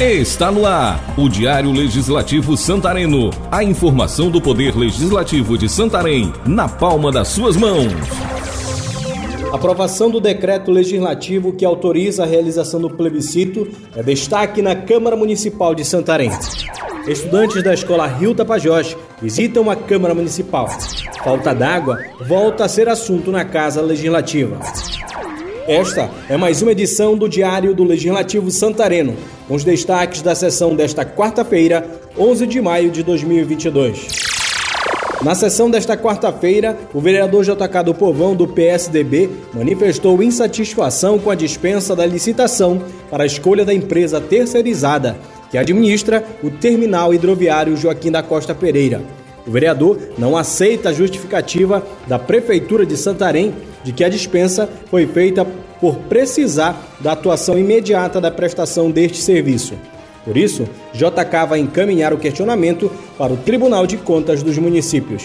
Está no ar o Diário Legislativo Santareno. A informação do Poder Legislativo de Santarém na palma das suas mãos. Aprovação do decreto legislativo que autoriza a realização do plebiscito é destaque na Câmara Municipal de Santarém. Estudantes da escola Rio Tapajós visitam a Câmara Municipal. Falta d'água volta a ser assunto na Casa Legislativa. Esta é mais uma edição do Diário do Legislativo Santareno, com os destaques da sessão desta quarta-feira, 11 de maio de 2022. Na sessão desta quarta-feira, o vereador JK do Povão, do PSDB, manifestou insatisfação com a dispensa da licitação para a escolha da empresa terceirizada, que administra o terminal hidroviário Joaquim da Costa Pereira. O vereador não aceita a justificativa da Prefeitura de Santarém de que a dispensa foi feita por precisar da atuação imediata da prestação deste serviço. Por isso, JK vai encaminhar o questionamento para o Tribunal de Contas dos Municípios.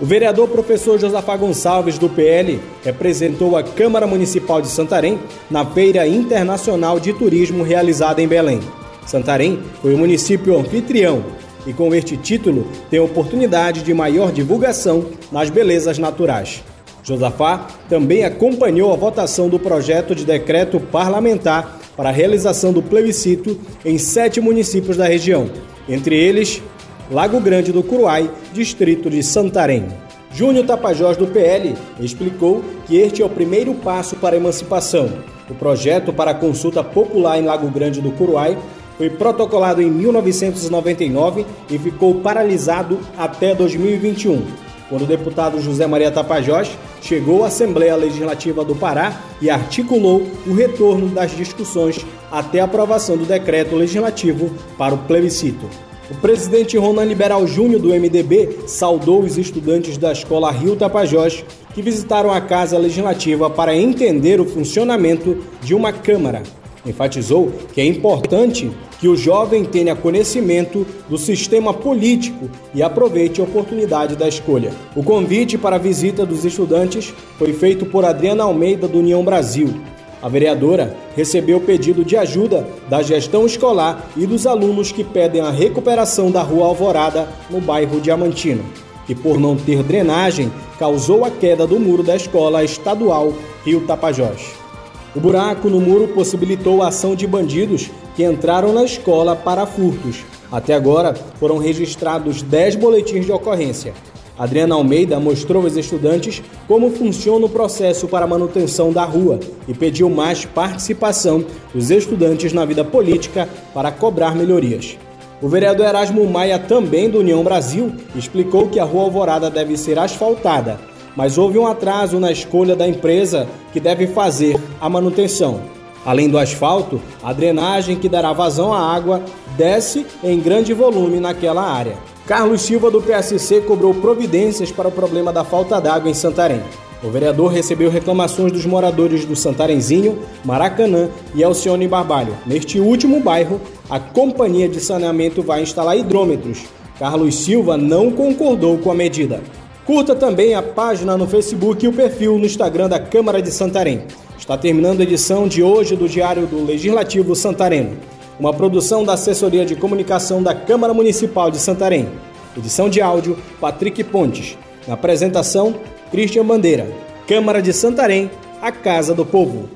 O vereador professor Josafá Gonçalves, do PL, representou a Câmara Municipal de Santarém na Feira Internacional de Turismo realizada em Belém. Santarém foi o município anfitrião e, com este título, tem oportunidade de maior divulgação nas belezas naturais. Josafá também acompanhou a votação do projeto de decreto parlamentar para a realização do plebiscito em sete municípios da região, entre eles Lago Grande do Curuai, distrito de Santarém. Júnior Tapajós, do PL, explicou que este é o primeiro passo para a emancipação. O projeto para consulta popular em Lago Grande do Curuai foi protocolado em 1999 e ficou paralisado até 2021 quando o deputado José Maria Tapajós chegou à Assembleia Legislativa do Pará e articulou o retorno das discussões até a aprovação do decreto legislativo para o plebiscito. O presidente Ronan Liberal Júnior do MDB saudou os estudantes da Escola Rio Tapajós que visitaram a Casa Legislativa para entender o funcionamento de uma Câmara Enfatizou que é importante que o jovem tenha conhecimento do sistema político e aproveite a oportunidade da escolha. O convite para a visita dos estudantes foi feito por Adriana Almeida, do União Brasil. A vereadora recebeu o pedido de ajuda da gestão escolar e dos alunos que pedem a recuperação da Rua Alvorada, no bairro Diamantino, que, por não ter drenagem, causou a queda do muro da escola estadual Rio Tapajós. O buraco no muro possibilitou a ação de bandidos que entraram na escola para furtos. Até agora foram registrados 10 boletins de ocorrência. Adriana Almeida mostrou aos estudantes como funciona o processo para a manutenção da rua e pediu mais participação dos estudantes na vida política para cobrar melhorias. O vereador Erasmo Maia, também do União Brasil, explicou que a Rua Alvorada deve ser asfaltada mas houve um atraso na escolha da empresa que deve fazer a manutenção. Além do asfalto, a drenagem que dará vazão à água desce em grande volume naquela área. Carlos Silva, do PSC, cobrou providências para o problema da falta d'água em Santarém. O vereador recebeu reclamações dos moradores do Santarenzinho, Maracanã e Alcione Barbalho. Neste último bairro, a companhia de saneamento vai instalar hidrômetros. Carlos Silva não concordou com a medida. Curta também a página no Facebook e o perfil no Instagram da Câmara de Santarém. Está terminando a edição de hoje do Diário do Legislativo Santareno, uma produção da Assessoria de Comunicação da Câmara Municipal de Santarém. Edição de áudio, Patrick Pontes. Na apresentação, Christian Bandeira. Câmara de Santarém, a Casa do Povo.